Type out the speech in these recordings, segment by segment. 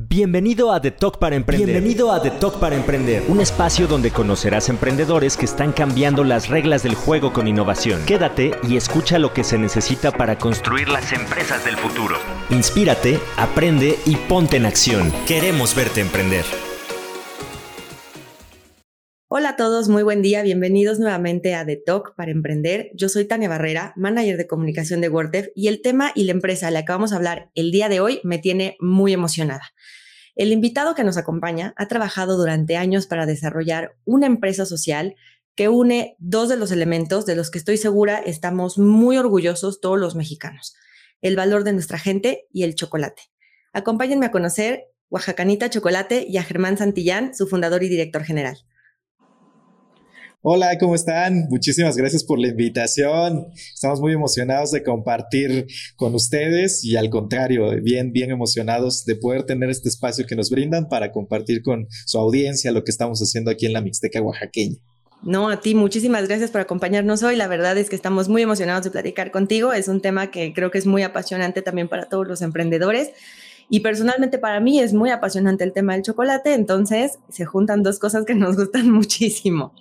Bienvenido a The Talk para Emprender. Bienvenido a The Talk para Emprender, un espacio donde conocerás emprendedores que están cambiando las reglas del juego con innovación. Quédate y escucha lo que se necesita para construir las empresas del futuro. Inspírate, aprende y ponte en acción. Queremos verte emprender. Hola a todos, muy buen día, bienvenidos nuevamente a The Talk para Emprender. Yo soy Tania Barrera, manager de comunicación de WordDev y el tema y la empresa a la que vamos a hablar el día de hoy me tiene muy emocionada. El invitado que nos acompaña ha trabajado durante años para desarrollar una empresa social que une dos de los elementos de los que estoy segura estamos muy orgullosos todos los mexicanos, el valor de nuestra gente y el chocolate. Acompáñenme a conocer Oaxacanita Chocolate y a Germán Santillán, su fundador y director general. Hola, ¿cómo están? Muchísimas gracias por la invitación. Estamos muy emocionados de compartir con ustedes y al contrario, bien, bien emocionados de poder tener este espacio que nos brindan para compartir con su audiencia lo que estamos haciendo aquí en la Mixteca Oaxaqueña. No, a ti muchísimas gracias por acompañarnos hoy. La verdad es que estamos muy emocionados de platicar contigo. Es un tema que creo que es muy apasionante también para todos los emprendedores. Y personalmente para mí es muy apasionante el tema del chocolate, entonces se juntan dos cosas que nos gustan muchísimo.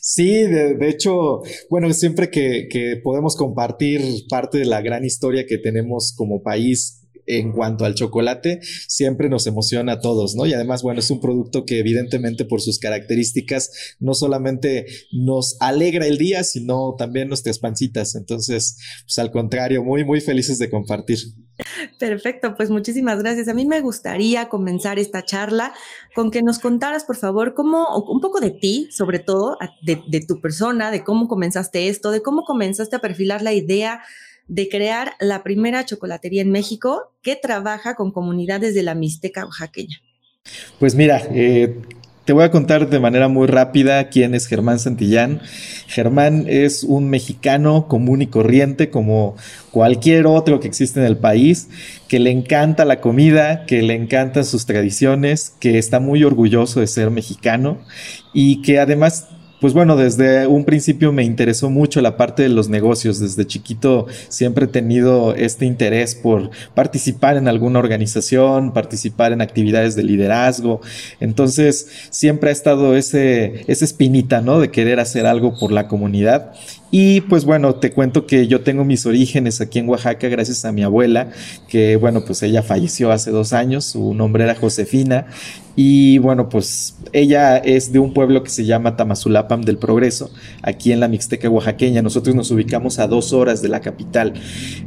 Sí, de, hecho, bueno, siempre que, podemos compartir parte de la gran historia que tenemos como país en cuanto al chocolate, siempre nos emociona a todos, ¿no? Y además, bueno, es un producto que evidentemente por sus características no solamente nos alegra el día, sino también nuestras pancitas. Entonces, pues al contrario, muy, muy felices de compartir. Perfecto, pues muchísimas gracias. A mí me gustaría comenzar esta charla con que nos contaras, por favor, cómo, un poco de ti, sobre todo, de, de tu persona, de cómo comenzaste esto, de cómo comenzaste a perfilar la idea de crear la primera chocolatería en México que trabaja con comunidades de la Mixteca oaxaqueña. Pues mira, eh, te voy a contar de manera muy rápida quién es Germán Santillán. Germán es un mexicano común y corriente como cualquier otro que existe en el país, que le encanta la comida, que le encantan sus tradiciones, que está muy orgulloso de ser mexicano y que además pues bueno, desde un principio me interesó mucho la parte de los negocios. Desde chiquito siempre he tenido este interés por participar en alguna organización, participar en actividades de liderazgo. Entonces siempre ha estado ese, esa espinita, ¿no? De querer hacer algo por la comunidad. Y pues bueno, te cuento que yo tengo mis orígenes aquí en Oaxaca gracias a mi abuela, que bueno, pues ella falleció hace dos años, su nombre era Josefina, y bueno, pues ella es de un pueblo que se llama Tamazulapam del Progreso, aquí en la Mixteca oaxaqueña. Nosotros nos ubicamos a dos horas de la capital.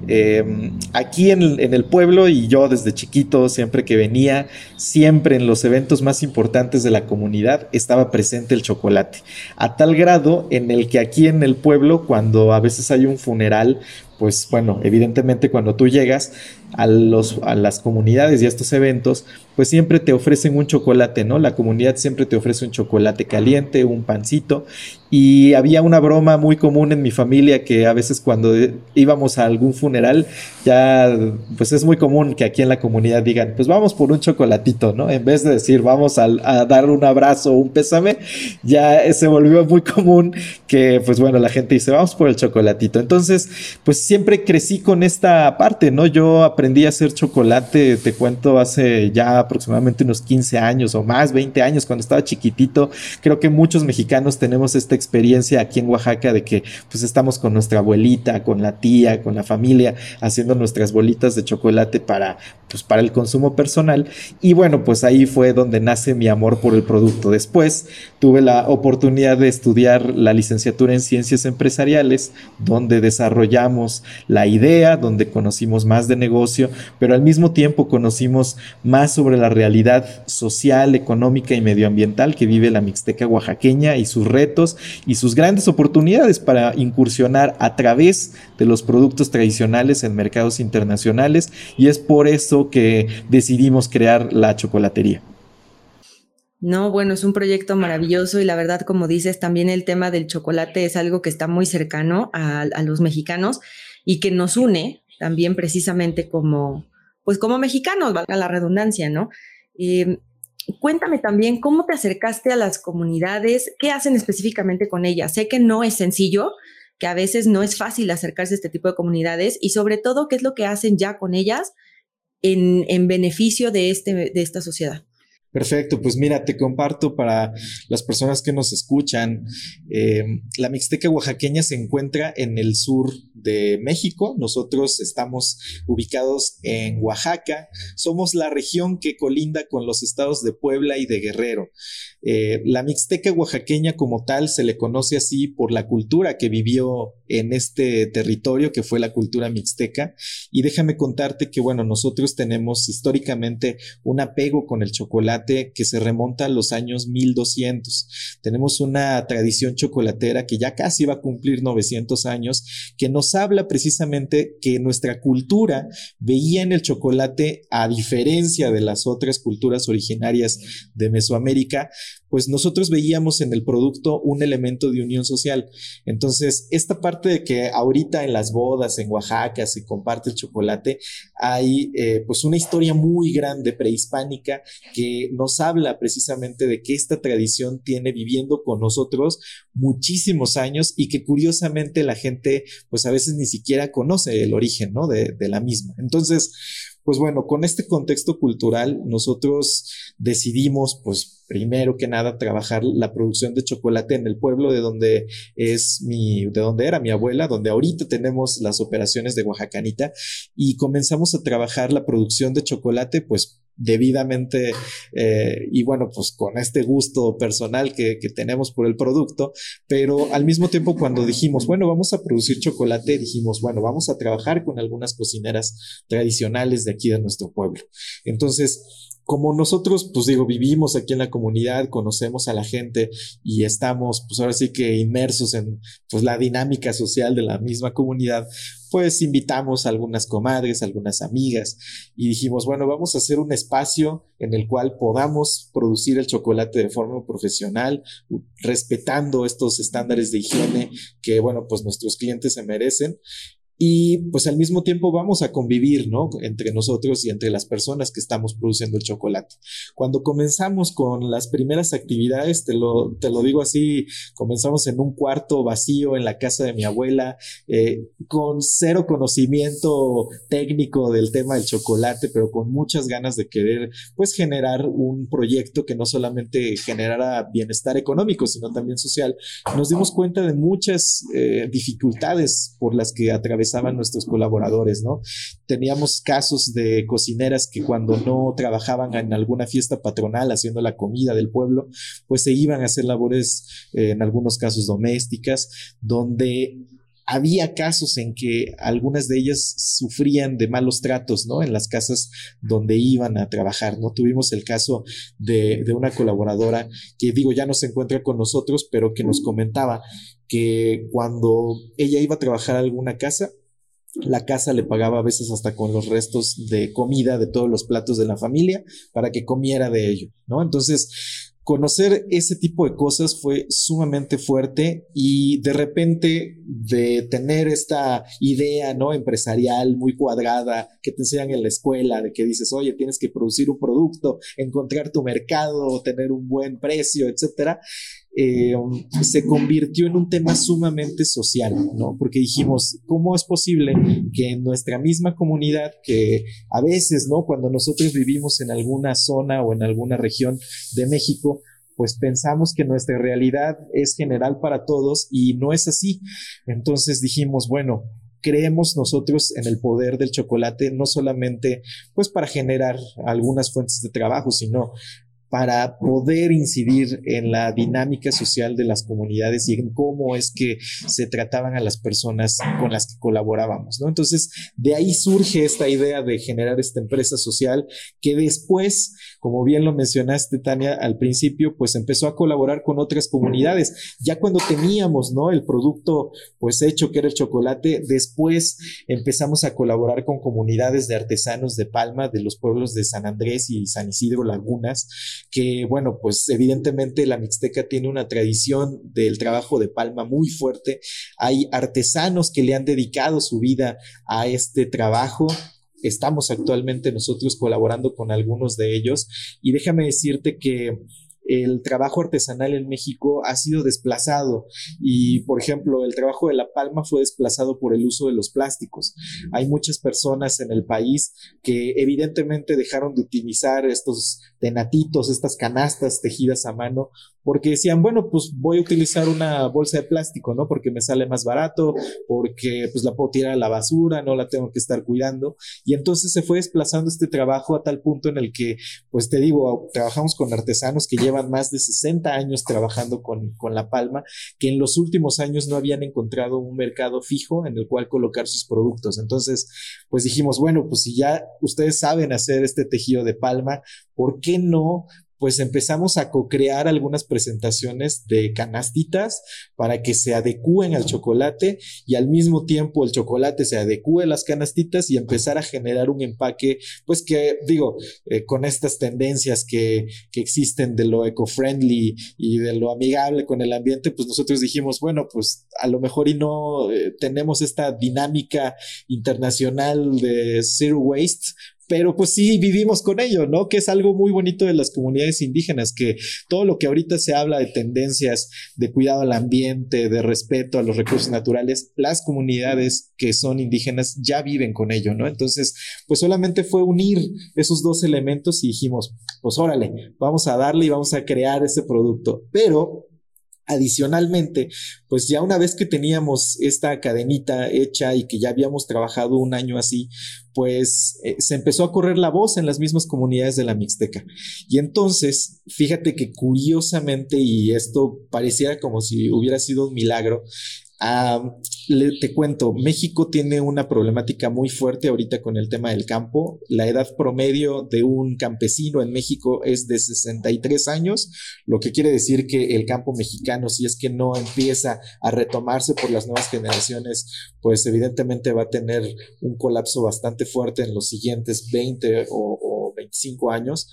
Em, aquí en en el, pueblo y yo desde chiquito, siempre que venía, siempre en los eventos más importantes de la comunidad estaba presente el chocolate. A tal grado en el que aquí en el pueblo, cuando a veces hay un funeral, pues bueno, evidentemente cuando tú llegas a, los, a las comunidades y a estos eventos, pues siempre te ofrecen un chocolate, ¿no? La comunidad siempre te ofrece un chocolate caliente, un pancito. Y había una broma muy común en mi familia que a veces cuando íbamos a algún funeral, ya pues es muy común que aquí en la comunidad digan, pues vamos por un chocolatito, ¿no? En vez de decir vamos a, a dar un abrazo o un pésame, ya se volvió muy común que pues bueno, la gente dice, vamos por el chocolatito. Entonces, pues siempre crecí con esta parte, ¿no? Yo aprendí a hacer chocolate, te cuento, hace ya aproximadamente unos 15 años o más, 20 años, cuando estaba chiquitito. Creo que muchos mexicanos tenemos esta experiencia aquí en Oaxaca de que pues estamos con nuestra abuelita, con la tía, con la familia, haciendo nuestras bolitas de chocolate para, pues, para el consumo personal. Y bueno, pues ahí fue donde nace mi amor por el producto. Después tuve la oportunidad de estudiar la licenciatura en ciencias empresariales, donde desarrollamos la idea, donde conocimos más de negocio, pero al mismo tiempo conocimos más sobre la realidad social, económica y medioambiental que vive la Mixteca oaxaqueña y sus retos y sus grandes oportunidades para incursionar a través de los productos tradicionales en mercados internacionales y es por eso que decidimos crear la chocolatería. No, bueno, es un proyecto maravilloso y la verdad, como dices, también el tema del chocolate es algo que está muy cercano a, los mexicanos y que nos une también precisamente como, pues como mexicanos, valga la redundancia, ¿no? Eh, cuéntame también cómo te acercaste a las comunidades, qué hacen específicamente con ellas. Sé que no es sencillo, que a veces no es fácil acercarse a este tipo de comunidades y sobre todo qué es lo que hacen ya con ellas en, en beneficio de, este, de esta sociedad. Perfecto, pues mira, te comparto para las personas que nos escuchan, eh, la Mixteca oaxaqueña se encuentra en el sur de México, nosotros estamos ubicados en Oaxaca, somos la región que colinda con los estados de Puebla y de Guerrero. Eh, la Mixteca oaxaqueña como tal se le conoce así por la cultura que vivió en este territorio, que fue la cultura mixteca, y déjame contarte que, bueno, nosotros tenemos históricamente un apego con el chocolate que se remonta a los años 1200. Tenemos una tradición chocolatera que ya casi va a cumplir 900 años, que nos habla precisamente que nuestra cultura veía en el chocolate, a diferencia de las otras culturas originarias de Mesoamérica, pues nosotros veíamos en el producto un elemento de unión social. Entonces, esta parte de que ahorita en las bodas en Oaxaca se comparte el chocolate, hay eh, pues una historia muy grande prehispánica que nos habla precisamente de que esta tradición tiene viviendo con nosotros muchísimos años y que curiosamente la gente pues a veces ni siquiera conoce el origen, ¿no? De, de la misma. Entonces, pues bueno, con este contexto cultural, nosotros decidimos, pues primero que nada, trabajar la producción de chocolate en el pueblo de donde es mi, de donde era mi abuela, donde ahorita tenemos las operaciones de Oaxacanita y comenzamos a trabajar la producción de chocolate, pues debidamente eh, y bueno, pues con este gusto personal que, que, tenemos por el producto, pero al mismo tiempo cuando dijimos, bueno, vamos a producir chocolate, dijimos, bueno, vamos a trabajar con algunas cocineras tradicionales de aquí de nuestro pueblo. Entonces, como nosotros, pues digo, vivimos aquí en la comunidad, conocemos a la gente y estamos, pues ahora sí que inmersos en pues la dinámica social de la misma comunidad, pues invitamos a algunas comadres, algunas amigas y dijimos, bueno, vamos a hacer un espacio en el cual podamos producir el chocolate de forma profesional, respetando estos estándares de higiene que, bueno, pues nuestros clientes se merecen y pues al mismo tiempo vamos a convivir, ¿no? Entre nosotros y entre las personas que estamos produciendo el chocolate. Cuando comenzamos con las primeras actividades, te lo, te lo digo así, comenzamos en un cuarto vacío en la casa de mi abuela, eh, con cero conocimiento técnico del tema del chocolate, pero con muchas ganas de querer pues generar un proyecto que no solamente generara bienestar económico, sino también social. Nos dimos cuenta de muchas eh, dificultades por las que atravesamos nuestros colaboradores, ¿no? Teníamos casos de cocineras que cuando no trabajaban en alguna fiesta patronal haciendo la comida del pueblo, pues se iban a hacer labores, eh, en algunos casos domésticas, donde había casos en que algunas de ellas sufrían de malos tratos, ¿no? En las casas donde iban a trabajar, ¿no? Tuvimos el caso de, de, una colaboradora que digo, ya no se encuentra con nosotros, pero que nos comentaba que cuando ella iba a trabajar a alguna casa, la casa le pagaba a veces hasta con los restos de comida de todos los platos de la familia para que comiera de ello, ¿no? Entonces, conocer ese tipo de cosas fue sumamente fuerte y de repente de tener esta idea, ¿no? Empresarial muy cuadrada que te enseñan en la escuela, de que dices, oye, tienes que producir un producto, encontrar tu mercado, tener un buen precio, etcétera eh, se convirtió en un tema sumamente social, ¿no? Porque dijimos, ¿cómo es posible que en nuestra misma comunidad, que a veces, ¿no? Cuando nosotros vivimos en alguna zona o en alguna región de México, pues pensamos que nuestra realidad es general para todos y no es así. Entonces dijimos, bueno, creemos nosotros en el poder del chocolate, no solamente pues para generar algunas fuentes de trabajo, sino para poder incidir en la dinámica social de las comunidades y en cómo es que se trataban a las personas con las que colaborábamos, ¿no? Entonces, de ahí surge esta idea de generar esta empresa social que después, como bien lo mencionaste, Tania, al principio, pues empezó a colaborar con otras comunidades. Ya cuando teníamos, ¿no? El producto, pues hecho, que era el chocolate, después empezamos a colaborar con comunidades de artesanos de Palma, de los pueblos de San Andrés y San Isidro Lagunas, que bueno, pues evidentemente la Mixteca tiene una tradición del trabajo de palma muy fuerte. Hay artesanos que le han dedicado su vida a este trabajo. Estamos actualmente nosotros colaborando con algunos de ellos y déjame decirte que el trabajo artesanal en México ha sido desplazado y, por ejemplo, el trabajo de la palma fue desplazado por el uso de los plásticos. Hay muchas personas en el país que evidentemente dejaron de utilizar estos tenatitos, estas canastas tejidas a mano porque decían, bueno, pues voy a utilizar una bolsa de plástico, ¿no? Porque me sale más barato, porque pues la puedo tirar a la basura, no la tengo que estar cuidando. Y entonces se fue desplazando este trabajo a tal punto en el que, pues te digo, trabajamos con artesanos que llevan más de 60 años trabajando con, con la palma, que en los últimos años no habían encontrado un mercado fijo en el cual colocar sus productos. Entonces, pues dijimos, bueno, pues si ya ustedes saben hacer este tejido de palma, ¿por qué no pues empezamos a co-crear algunas presentaciones de canastitas para que se adecúen al chocolate y al mismo tiempo el chocolate se adecúe a las canastitas y empezar a generar un empaque, pues que digo, eh, con estas tendencias que, que existen de lo eco-friendly y de lo amigable con el ambiente, pues nosotros dijimos, bueno, pues a lo mejor y no eh, tenemos esta dinámica internacional de zero waste, pero pues sí vivimos con ello, ¿no? Que es algo muy bonito de las comunidades indígenas, que todo lo que ahorita se habla de tendencias de cuidado al ambiente, de respeto a los recursos naturales, las comunidades que son indígenas ya viven con ello, ¿no? Entonces, pues solamente fue unir esos dos elementos y dijimos, pues órale, vamos a darle y vamos a crear ese producto, pero Adicionalmente, pues ya una vez que teníamos esta cadenita hecha y que ya habíamos trabajado un año así, pues eh, se empezó a correr la voz en las mismas comunidades de la Mixteca. Y entonces, fíjate que curiosamente, y esto pareciera como si hubiera sido un milagro, te cuento, México tiene una problemática muy fuerte ahorita con el tema del campo. La edad promedio de un campesino en México es de 63 años, lo que quiere decir que el campo mexicano, si es que no empieza a retomarse por las nuevas generaciones, pues evidentemente va a tener un colapso bastante fuerte en los siguientes 20 o, o 25 años.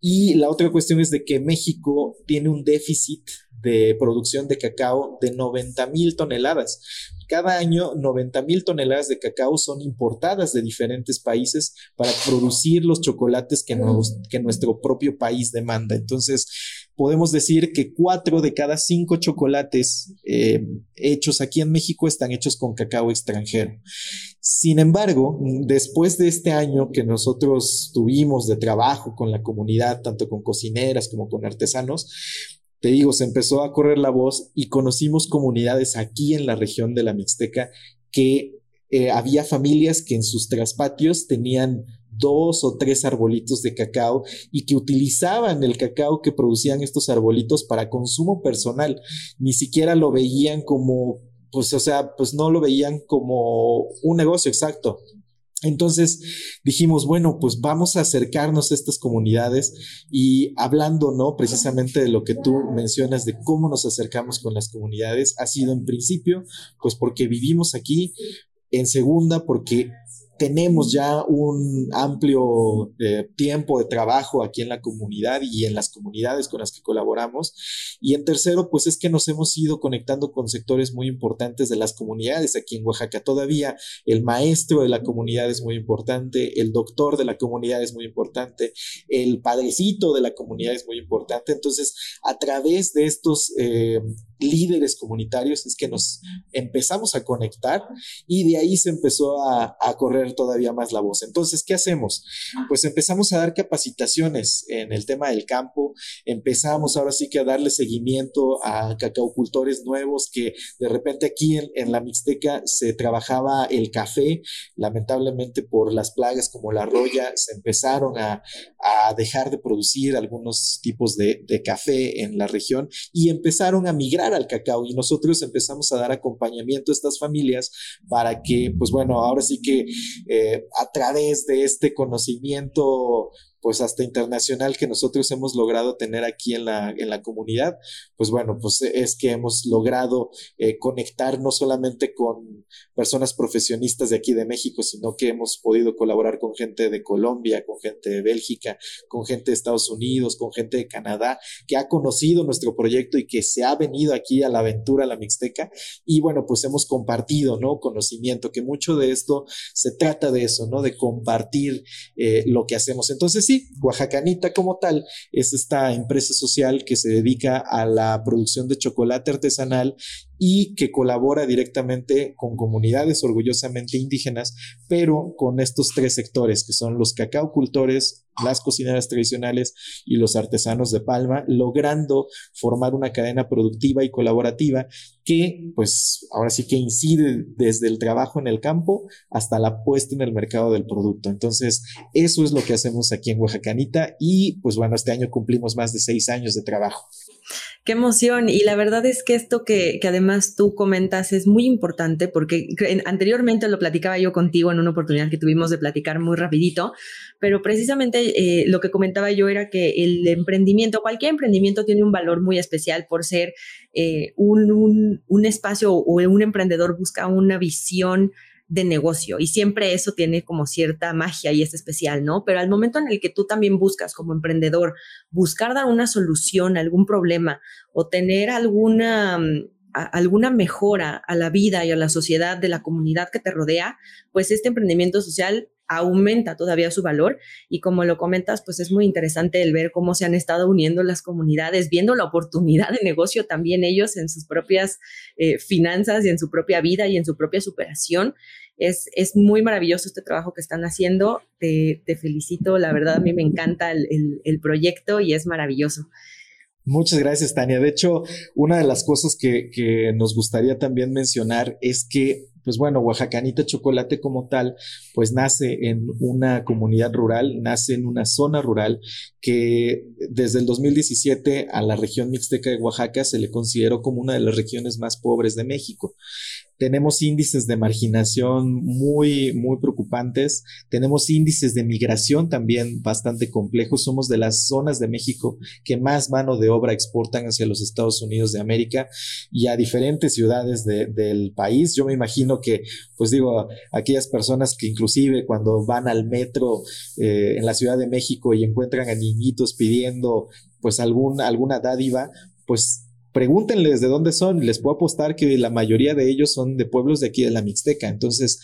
Y la otra cuestión es de que México tiene un déficit de producción de cacao de 90 mil toneladas. Cada año 90 mil toneladas de cacao son importadas de diferentes países para producir los chocolates que, que nuestro propio país demanda. Entonces, podemos decir que cuatro de cada cinco chocolates eh, hechos aquí en México están hechos con cacao extranjero. Sin embargo, después de este año que nosotros tuvimos de trabajo con la comunidad, tanto con cocineras como con artesanos, te digo, se empezó a correr la voz y conocimos comunidades aquí en la región de la Mixteca que eh, había familias que en sus traspatios tenían dos o tres arbolitos de cacao y que utilizaban el cacao que producían estos arbolitos para consumo personal. Ni siquiera lo veían como, pues, o sea, pues no lo veían como un negocio exacto. Entonces dijimos, bueno, pues vamos a acercarnos a estas comunidades y hablando, ¿no? Precisamente de lo que tú mencionas de cómo nos acercamos con las comunidades, ha sido en principio, pues porque vivimos aquí, en segunda, porque tenemos ya un amplio eh, tiempo de trabajo aquí en la comunidad y en las comunidades con las que colaboramos. Y en tercero, pues es que nos hemos ido conectando con sectores muy importantes de las comunidades aquí en Oaxaca. Todavía el maestro de la comunidad es muy importante, el doctor de la comunidad es muy importante, el padrecito de la comunidad es muy importante. Entonces, a través de estos eh, líderes comunitarios es que nos empezamos a conectar y de ahí se empezó a, correr todavía más la voz. Entonces, ¿qué hacemos? Pues empezamos a dar capacitaciones en el tema del campo, empezamos ahora sí que a darle seguimiento a cacaocultores nuevos que de repente aquí en, la Mixteca se trabajaba el café, lamentablemente por las plagas como la roya se empezaron a, dejar de producir algunos tipos de café en la región y empezaron a migrar al cacao y nosotros empezamos a dar acompañamiento a estas familias para que, pues bueno, ahora sí que eh, a través de este conocimiento pues hasta internacional que nosotros hemos logrado tener aquí en la, en la comunidad, pues bueno, pues es que hemos logrado eh, conectar no solamente con personas profesionistas de aquí de México, sino que hemos podido colaborar con gente de Colombia, con gente de Bélgica, con gente de Estados Unidos, con gente de Canadá, que ha conocido nuestro proyecto y que se ha venido aquí a la aventura, a la Mixteca, y bueno, pues hemos compartido, ¿no? Conocimiento, que mucho de esto se trata de eso, ¿no? De compartir eh, lo que hacemos. Entonces, sí, Oaxacanita como tal es esta empresa social que se dedica a la producción de chocolate artesanal y que colabora directamente con comunidades orgullosamente indígenas, pero con estos tres sectores que son los cacaocultores, las cocineras tradicionales y los artesanos de palma, logrando formar una cadena productiva y colaborativa que pues ahora sí que incide desde el trabajo en el campo hasta la puesta en el mercado del producto. Entonces, eso es lo que hacemos aquí en Oaxacanita y pues bueno, este año cumplimos más de seis años de trabajo. Qué emoción. Y la verdad es que esto que, además tú comentas es muy importante porque anteriormente lo platicaba yo contigo en una oportunidad que tuvimos de platicar muy rapidito, pero precisamente eh, lo que comentaba yo era que el emprendimiento, cualquier emprendimiento tiene un valor muy especial por ser eh, un, un espacio o un emprendedor busca una visión de negocio y siempre eso tiene como cierta magia y es especial, ¿no? Pero al momento en el que tú también buscas como emprendedor buscar dar una solución a algún problema o tener alguna mm, alguna mejora a la vida y a la sociedad de la comunidad que te rodea, pues este emprendimiento social aumenta todavía su valor y como lo comentas, pues es muy interesante el ver cómo se han estado uniendo las comunidades, viendo la oportunidad de negocio también ellos en sus propias eh, finanzas y en su propia vida y en su propia superación. Es, es muy maravilloso este trabajo que están haciendo. Te, felicito, la verdad a mí me encanta el, el proyecto y es maravilloso. Muchas gracias, Tania. De hecho, una de las cosas que, que, nos gustaría también mencionar es que pues bueno, Oaxacanita Chocolate como tal, pues nace en una comunidad rural, nace en una zona rural que desde el 2017 a la región mixteca de Oaxaca se le consideró como una de las regiones más pobres de México. Tenemos índices de marginación muy, muy preocupantes. Tenemos índices de migración también bastante complejos. Somos de las zonas de México que más mano de obra exportan hacia los Estados Unidos de América y a diferentes ciudades del país. Yo me que, pues digo, aquellas personas que inclusive cuando van al metro eh, en la Ciudad de México y encuentran a niñitos pidiendo pues algún, alguna dádiva, pues pregúntenles de dónde son, les puedo apostar que la mayoría de ellos son de pueblos de aquí de la Mixteca. Entonces,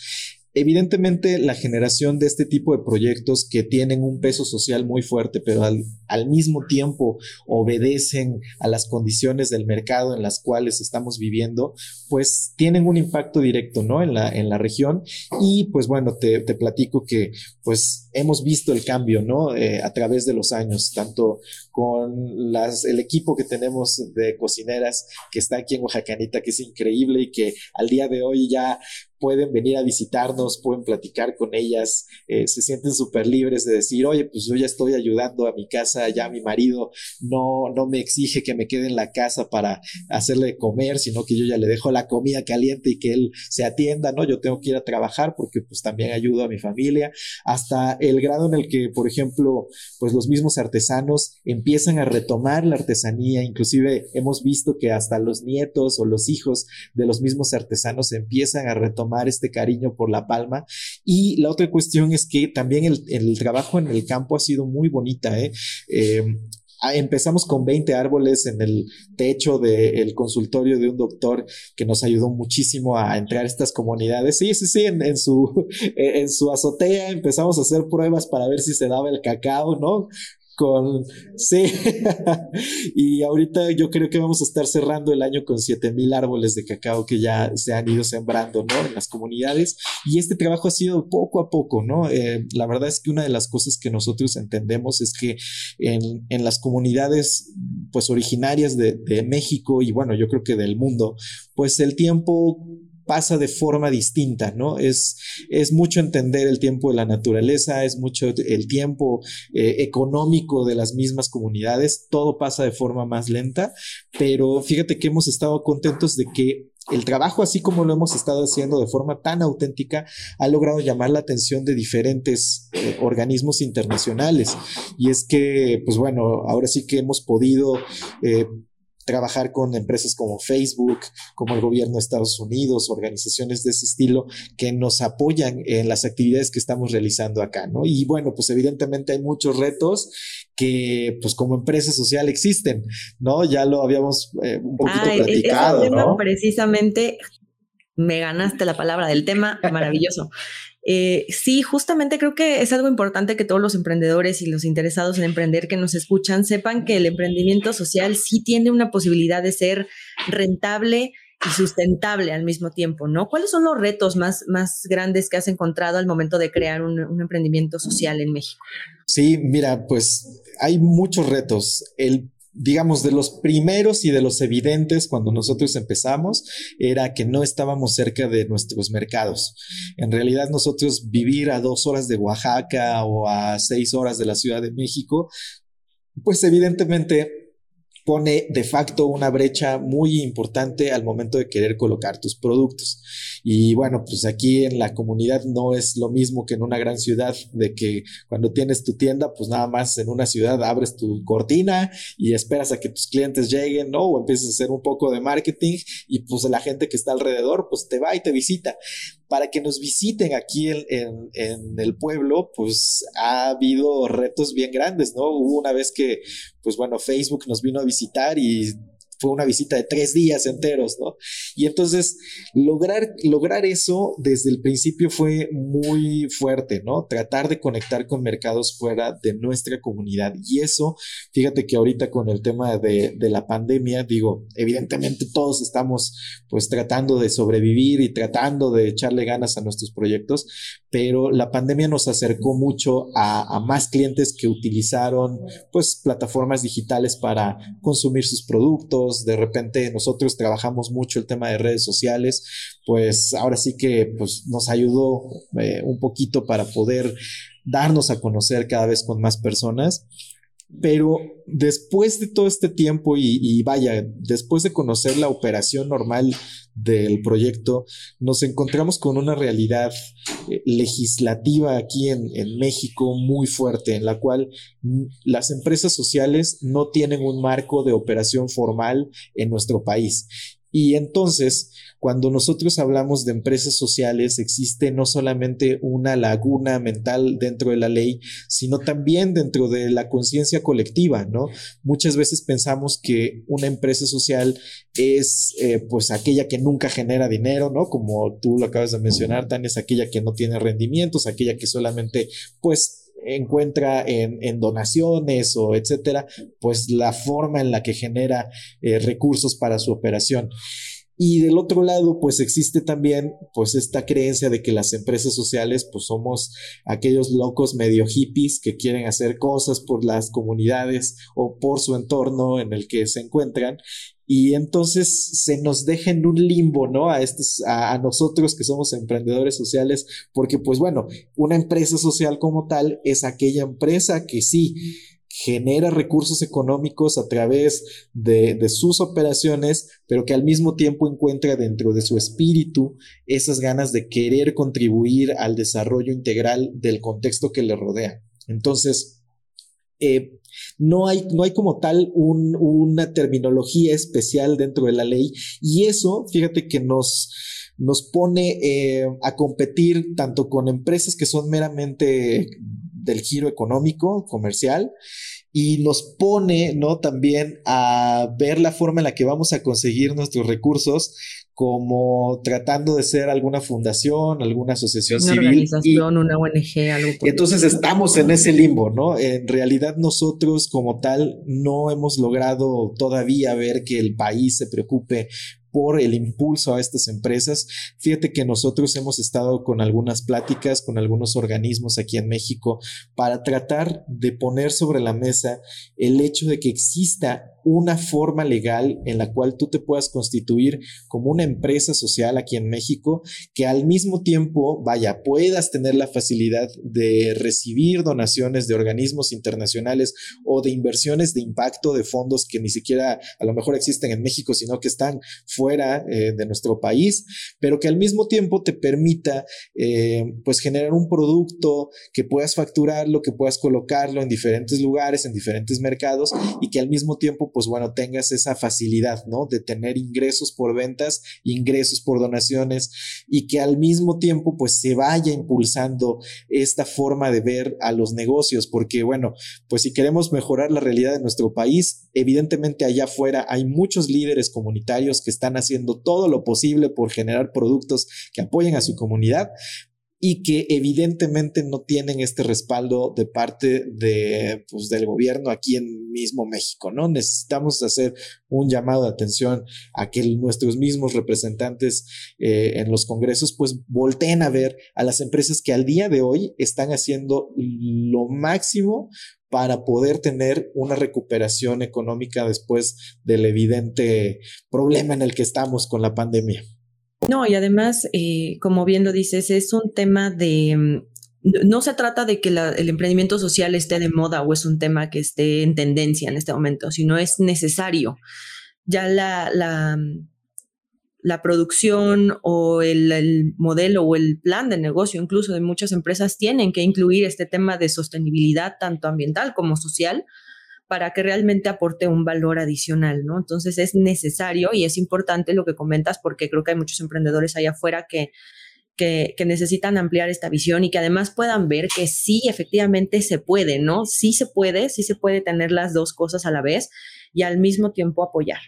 evidentemente la generación de este tipo de proyectos que tienen un peso social muy fuerte, pero al, al, mismo tiempo obedecen a las condiciones del mercado en las cuales estamos viviendo, pues tienen un impacto directo, ¿no? En la, en la región. Y pues bueno, te, te platico que pues hemos visto el cambio, ¿no? Eh, a través de los años, tanto con las, el equipo que tenemos de cocineras que está aquí en Oaxacanita, que es increíble y que al día de hoy ya pueden venir a visitarnos, pueden platicar con ellas, eh, se sienten súper libres de decir, oye, pues yo ya estoy ayudando a mi casa, ya mi marido no, no me exige que me quede en la casa para hacerle comer, sino que yo ya le dejo la comida caliente y que él se atienda, ¿no? Yo tengo que ir a trabajar porque pues también ayudo a mi familia, hasta el grado en el que, por ejemplo, pues los mismos artesanos empiezan a retomar la artesanía, inclusive hemos visto que hasta los nietos o los hijos de los mismos artesanos empiezan a retomar este cariño por la palma. Y la otra cuestión es que también el, trabajo en el campo ha sido muy bonita, ¿eh? eh Ah, empezamos con 20 árboles en el techo del consultorio de un doctor que nos ayudó muchísimo a entrar a estas comunidades. Sí, sí, sí, en, su, en su azotea empezamos a hacer pruebas para ver si se daba el cacao, ¿no? Con sí. Y ahorita yo creo que vamos a estar cerrando el año con siete mil árboles de cacao que ya se han ido sembrando no en las comunidades. Y este trabajo ha sido poco a poco no eh, la verdad es que una de las cosas que nosotros entendemos es que en, en las comunidades pues originarias de, de México y bueno yo creo que del mundo pues el tiempo pasa de forma distinta, ¿no? Es, es mucho entender el tiempo de la naturaleza, es mucho el tiempo eh, económico de las mismas comunidades, todo pasa de forma más lenta, pero fíjate que hemos estado contentos de que el trabajo, así como lo hemos estado haciendo de forma tan auténtica, ha logrado llamar la atención de diferentes eh, organismos internacionales. Y es que, pues bueno, ahora sí que hemos podido eh, trabajar con empresas como Facebook, como el gobierno de Estados Unidos, organizaciones de ese estilo que nos apoyan en las actividades que estamos realizando acá, ¿no? Y bueno, pues evidentemente hay muchos retos que pues como empresa social existen, ¿no? Ya lo habíamos eh, un poquito ah, platicado, Precisamente me ganaste la palabra del tema, maravilloso. Eh, sí, justamente creo que es algo importante que todos los emprendedores y los interesados en emprender que nos escuchan sepan que el emprendimiento social sí tiene una posibilidad de ser rentable y sustentable al mismo tiempo, ¿no? ¿Cuáles son los retos más, más grandes que has encontrado al momento de crear un, un emprendimiento social en México? Sí, mira, pues hay muchos retos. El digamos, de los primeros y de los evidentes cuando nosotros empezamos era que no estábamos cerca de nuestros mercados. En realidad nosotros vivir a dos horas de Oaxaca o a seis horas de la Ciudad de México, pues evidentemente pone de facto una brecha muy importante al momento de querer colocar tus productos. Y bueno, pues aquí en la comunidad no es lo mismo que en una gran ciudad, de que cuando tienes tu tienda, pues nada más en una ciudad abres tu cortina y esperas a que tus clientes lleguen, ¿no? O empiezas a hacer un poco de marketing y pues la gente que está alrededor, pues te va y te visita para que nos visiten aquí en, el pueblo, pues ha habido retos bien grandes, ¿no? Hubo una vez que, pues bueno, Facebook nos vino a visitar y fue una visita de tres días enteros, ¿no? Y entonces lograr, lograr eso desde el principio fue muy fuerte, ¿no? Tratar de conectar con mercados fuera de nuestra comunidad. Y eso, fíjate que ahorita con el tema de, de la pandemia, digo, evidentemente todos estamos pues tratando de sobrevivir y tratando de echarle ganas a nuestros proyectos, pero la pandemia nos acercó mucho a, más clientes que utilizaron pues plataformas digitales para consumir sus productos de repente nosotros trabajamos mucho el tema de redes sociales, pues ahora sí que pues, nos ayudó eh, un poquito para poder darnos a conocer cada vez con más personas. Pero después de todo este tiempo y, vaya, después de conocer la operación normal del proyecto, nos encontramos con una realidad eh, legislativa aquí en, en, México muy fuerte, en la cual las empresas sociales no tienen un marco de operación formal en nuestro país. Y entonces, cuando nosotros hablamos de empresas sociales, existe no solamente una laguna mental dentro de la ley, sino también dentro de la conciencia colectiva, ¿no? Muchas veces pensamos que una empresa social es eh, pues aquella que nunca genera dinero, ¿no? Como tú lo acabas de mencionar, Tania, es aquella que no tiene rendimientos, aquella que solamente pues encuentra en, donaciones o etcétera, pues la forma en la que genera eh, recursos para su operación. Y del otro lado, pues existe también pues esta creencia de que las empresas sociales pues somos aquellos locos medio hippies que quieren hacer cosas por las comunidades o por su entorno en el que se encuentran y entonces se nos deja en un limbo, ¿no? A, estos, a, nosotros que somos emprendedores sociales, porque pues bueno, una empresa social como tal es aquella empresa que sí genera recursos económicos a través de, de, sus operaciones, pero que al mismo tiempo encuentra dentro de su espíritu esas ganas de querer contribuir al desarrollo integral del contexto que le rodea. Entonces, eh, no hay, no hay como tal una terminología especial dentro de la ley y eso, fíjate que nos, nos pone eh, a competir tanto con empresas que son meramente del giro económico, comercial, y nos pone, ¿no? También a ver la forma en la que vamos a conseguir nuestros recursos como tratando de ser alguna fundación, alguna asociación una civil. Organización, una ONG, algo. entonces estamos en ese limbo, ¿no? En realidad nosotros como tal no hemos logrado todavía ver que el país se preocupe por el impulso a estas empresas. Fíjate que nosotros hemos estado con algunas pláticas con algunos organismos aquí en México para tratar de poner sobre la mesa el hecho de que exista una forma legal en la cual tú te puedas constituir como una empresa social aquí en México, que al mismo tiempo, vaya, puedas tener la facilidad de recibir donaciones de organismos internacionales o de inversiones de impacto de fondos que ni siquiera a lo mejor existen en México, sino que están fuera eh, de nuestro país, pero que al mismo tiempo te permita eh, pues generar un producto que puedas facturarlo, que puedas colocarlo en diferentes lugares, en diferentes mercados y que al mismo tiempo pues bueno, tengas esa facilidad, ¿no? De tener ingresos por ventas, ingresos por donaciones y que al mismo tiempo pues se vaya impulsando esta forma de ver a los negocios, porque bueno, pues si queremos mejorar la realidad de nuestro país, evidentemente allá afuera hay muchos líderes comunitarios que están haciendo todo lo posible por generar productos que apoyen a su comunidad, y que evidentemente no tienen este respaldo de parte de, pues, del gobierno aquí en mismo México, ¿no? Necesitamos hacer un llamado de atención a que nuestros mismos representantes eh, en los congresos pues volteen a ver a las empresas que al día de hoy están haciendo lo máximo para poder tener una recuperación económica después del evidente problema en el que estamos con la pandemia. No, y además, eh, como bien lo dices, es un tema de... Mm, no se trata de que el emprendimiento social esté de moda o es un tema que esté en tendencia en este momento, sino es necesario. Ya la, la, mm, la producción o el, modelo o el plan de negocio incluso de muchas empresas tienen que incluir este tema de sostenibilidad tanto ambiental como social para que realmente aporte un valor adicional, ¿no? Entonces es necesario y es importante lo que comentas porque creo que hay muchos emprendedores allá afuera que, que, necesitan ampliar esta visión y que además puedan ver que sí, efectivamente se puede, ¿no? Sí se puede, sí se puede tener las dos cosas a la vez y al mismo tiempo apoyar.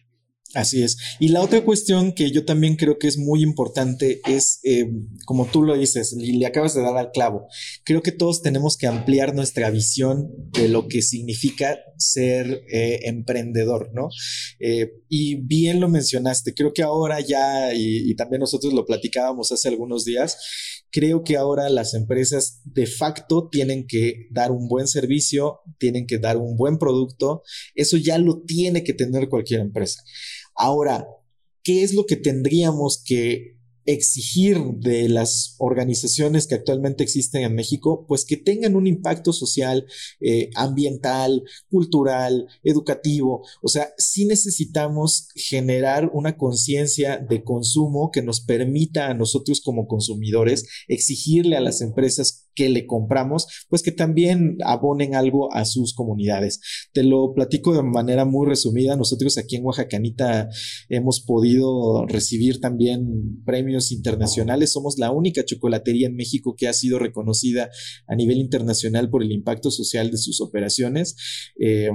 Así es. Y la otra cuestión que yo también creo que es muy importante es, eh, como tú lo dices, y le acabas de dar al clavo, creo que todos tenemos que ampliar nuestra visión de lo que significa ser eh, emprendedor, ¿no? Eh, y bien lo mencionaste, creo que ahora ya, y, y también nosotros lo platicábamos hace algunos días, creo que ahora las empresas de facto tienen que dar un buen servicio, tienen que dar un buen producto, eso ya lo tiene que tener cualquier empresa. Ahora, ¿qué es lo que tendríamos que exigir de las organizaciones que actualmente existen en México, pues que tengan un impacto social, eh, ambiental, cultural, educativo. O sea, sí necesitamos generar una conciencia de consumo que nos permita a nosotros como consumidores exigirle a las empresas que le compramos, pues que también abonen algo a sus comunidades. Te lo platico de manera muy resumida. Nosotros aquí en Oaxacanita hemos podido recibir también premios internacionales. Somos la única chocolatería en México que ha sido reconocida a nivel internacional por el impacto social de sus operaciones. Eh,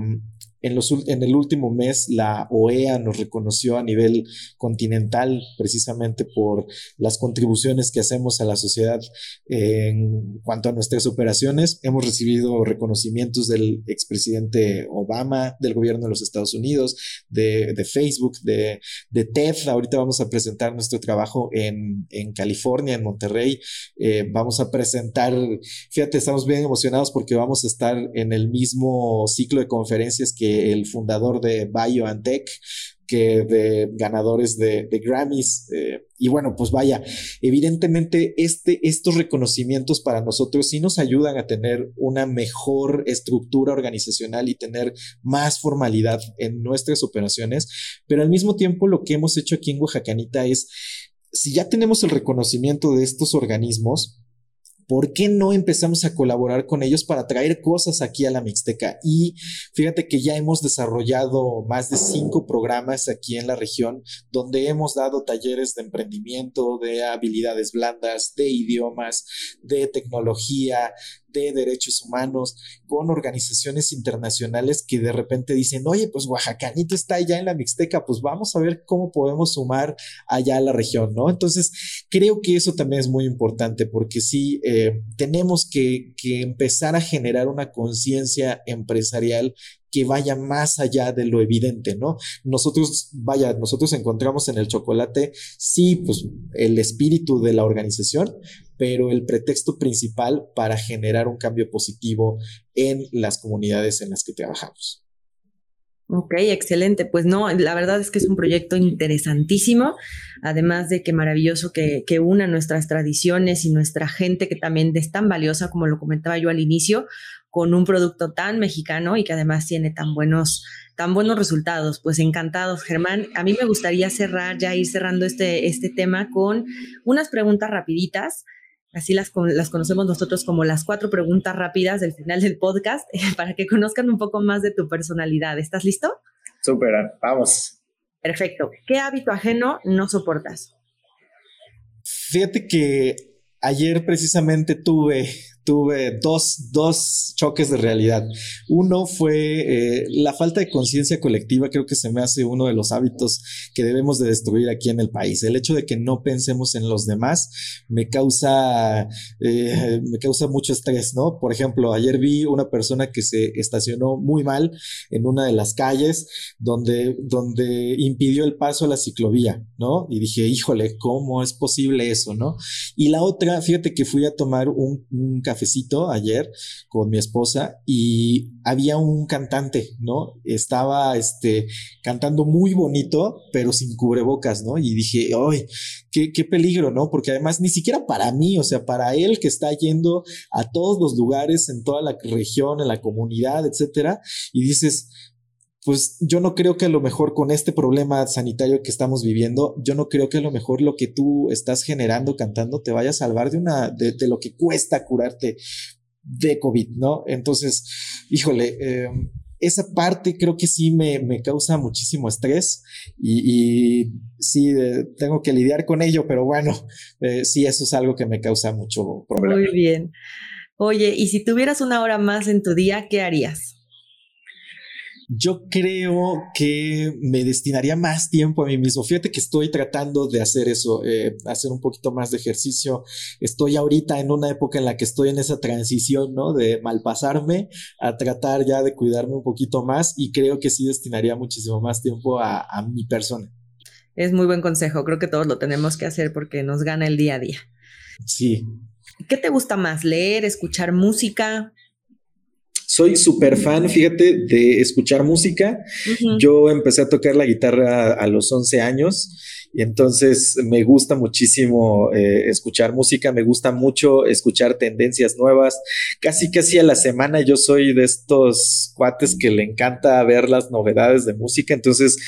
en, los, en el último mes, la OEA nos reconoció a nivel continental precisamente por las contribuciones que hacemos a la sociedad en cuanto a nuestras operaciones. Hemos recibido reconocimientos del expresidente Obama, del gobierno de los Estados Unidos, de, de Facebook, de, de, TED. Ahorita vamos a presentar nuestro trabajo en, en California, en Monterrey. Eh, vamos a presentar, fíjate, estamos bien emocionados porque vamos a estar en el mismo ciclo de conferencias que el fundador de BioNTech, que de ganadores de, Grammys. Eh, y bueno, pues vaya, evidentemente este, estos reconocimientos para nosotros sí nos ayudan a tener una mejor estructura organizacional y tener más formalidad en nuestras operaciones, pero al mismo tiempo lo que hemos hecho aquí en Oaxacanita es, si ya tenemos el reconocimiento de estos organismos, ¿por qué no empezamos a colaborar con ellos para traer cosas aquí a la Mixteca? Y fíjate que ya hemos desarrollado más de cinco programas aquí en la región donde hemos dado talleres de emprendimiento, de habilidades blandas, de idiomas, de tecnología, de derechos humanos, con organizaciones internacionales que de repente dicen, oye, pues Oaxacanito está allá en la Mixteca, pues vamos a ver cómo podemos sumar allá a la región, ¿no? Entonces, creo que eso también es muy importante porque sí, eh, tenemos que, que empezar a generar una conciencia empresarial que vaya más allá de lo evidente, ¿no? Nosotros, vaya, nosotros encontramos en el chocolate, sí, pues el espíritu de la organización, pero el pretexto principal para generar un cambio positivo en las comunidades en las que trabajamos. Ok, excelente. Pues no, la verdad es que es un proyecto interesantísimo, además de que maravilloso que, que una nuestras tradiciones y nuestra gente que también es tan valiosa, como lo comentaba yo al inicio, con un producto tan mexicano y que además tiene tan buenos, tan buenos resultados. Pues encantados, Germán. A mí me gustaría cerrar, ya ir cerrando este, este tema con unas preguntas rapiditas. Así las, las conocemos nosotros como las cuatro preguntas rápidas del final del podcast, para que conozcan un poco más de tu personalidad. ¿Estás listo? Súper, vamos. Perfecto. ¿Qué hábito ajeno no soportas? Fíjate que ayer precisamente tuve tuve dos, dos choques de realidad. Uno fue eh, la falta de conciencia colectiva, creo que se me hace uno de los hábitos que debemos de destruir aquí en el país. El hecho de que no pensemos en los demás me causa, eh, me causa mucho estrés, ¿no? Por ejemplo, ayer vi una persona que se estacionó muy mal en una de las calles donde, donde impidió el paso a la ciclovía, ¿no? Y dije, híjole, ¿cómo es posible eso, no? Y la otra, fíjate que fui a tomar un, un cafecito ayer con mi esposa y había un cantante, ¿no? Estaba este, cantando muy bonito, pero sin cubrebocas, ¿no? Y dije, ¡ay, qué, qué peligro, ¿no? Porque además ni siquiera para mí, o sea, para él que está yendo a todos los lugares, en toda la región, en la comunidad, etcétera, y dices, pues yo no creo que a lo mejor con este problema sanitario que estamos viviendo, yo no creo que a lo mejor lo que tú estás generando cantando te vaya a salvar de una, de, lo que cuesta curarte de COVID, ¿no? Entonces, híjole, eh, esa parte creo que sí me, me causa muchísimo estrés y, y sí eh, tengo que lidiar con ello, pero bueno, eh, sí, eso es algo que me causa mucho problema. Muy bien. Oye, y si tuvieras una hora más en tu día, ¿qué harías? Yo creo que me destinaría más tiempo a mí mismo. Fíjate que estoy tratando de hacer eso, eh, hacer un poquito más de ejercicio. Estoy ahorita en una época en la que estoy en esa transición, ¿no? De malpasarme a tratar ya de cuidarme un poquito más y creo que sí destinaría muchísimo más tiempo a, a mi persona. Es muy buen consejo. Creo que todos lo tenemos que hacer porque nos gana el día a día. Sí. ¿Qué te gusta más? ¿Leer, escuchar música? Soy súper fan, fíjate, de escuchar música. Yo empecé a tocar la guitarra a los 11 años y entonces me gusta muchísimo eh, escuchar música, me gusta mucho escuchar tendencias nuevas. Casi, casi a la semana yo soy de estos cuates que le encanta ver las novedades de música. Entonces,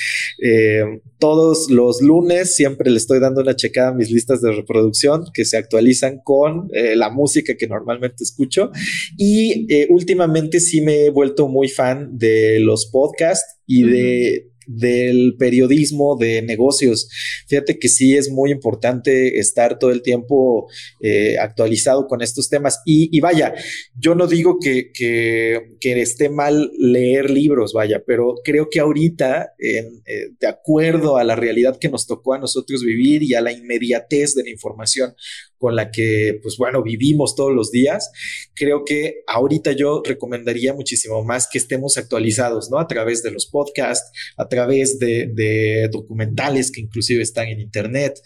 eh, todos los lunes siempre le estoy dando una checada a mis listas de reproducción que se actualizan con eh, la música que normalmente escucho. Y últimamente sí me he vuelto muy fan de los podcasts y de del periodismo de negocios. Fíjate que sí es muy importante estar todo el tiempo eh, actualizado con estos temas. Y, vaya, yo no digo que, que, que, esté mal leer libros, vaya, pero creo que ahorita, eh, de acuerdo a la realidad que nos tocó a nosotros vivir y a la inmediatez de la información, con la que, pues bueno, vivimos todos los días, creo que ahorita yo recomendaría muchísimo más que estemos actualizados, ¿no? A través de los podcasts, a través de, documentales que inclusive están en Internet.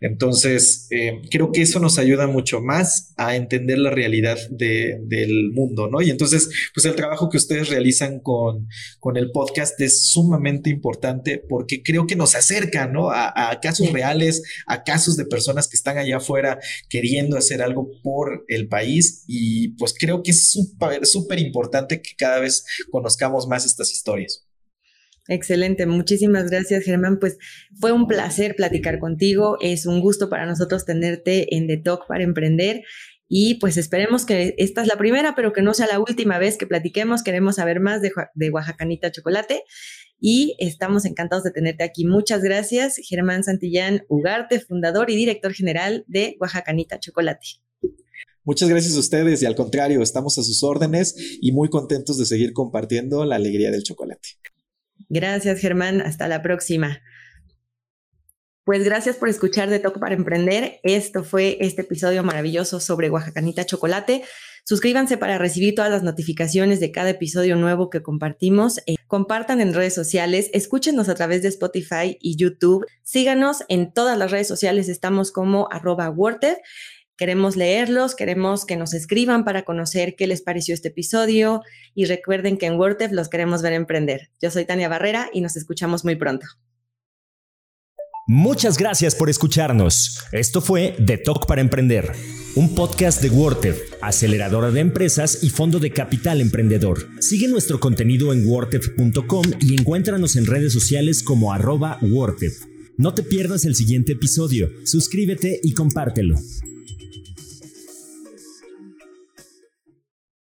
Entonces, eh, creo que eso nos ayuda mucho más a entender la realidad del mundo, ¿no? Y entonces, pues el trabajo que ustedes realizan con, con el podcast es sumamente importante porque creo que nos acerca, ¿no? A, a casos reales, a casos de personas que están allá afuera queriendo hacer algo por el país y pues creo que es súper, importante que cada vez conozcamos más estas historias. Excelente, muchísimas gracias Germán. Pues fue un placer platicar contigo, es un gusto para nosotros tenerte en The Talk para emprender y pues esperemos que esta es la primera, pero que no sea la última vez que platiquemos. Queremos saber más de, de Oaxacanita Chocolate y estamos encantados de tenerte aquí. Muchas gracias, Germán Santillán Ugarte, fundador y director general de Oaxacanita Chocolate. Muchas gracias a ustedes y al contrario, estamos a sus órdenes y muy contentos de seguir compartiendo la alegría del chocolate. Gracias, Germán. Hasta la próxima. Pues gracias por escuchar de Toco para Emprender. Esto fue este episodio maravilloso sobre Oaxacanita Chocolate. Suscríbanse para recibir todas las notificaciones de cada episodio nuevo que compartimos. Eh, compartan en redes sociales, escúchenos a través de Spotify y YouTube. Síganos en todas las redes sociales, estamos como arroba Queremos leerlos, queremos que nos escriban para conocer qué les pareció este episodio y recuerden que en WordTef los queremos ver emprender. Yo soy Tania Barrera y nos escuchamos muy pronto. Muchas gracias por escucharnos. Esto fue The Talk para Emprender, un podcast de WordTef, aceleradora de empresas y fondo de capital emprendedor. Sigue nuestro contenido en wordtef.com y encuéntranos en redes sociales como arroba No te pierdas el siguiente episodio, suscríbete y compártelo.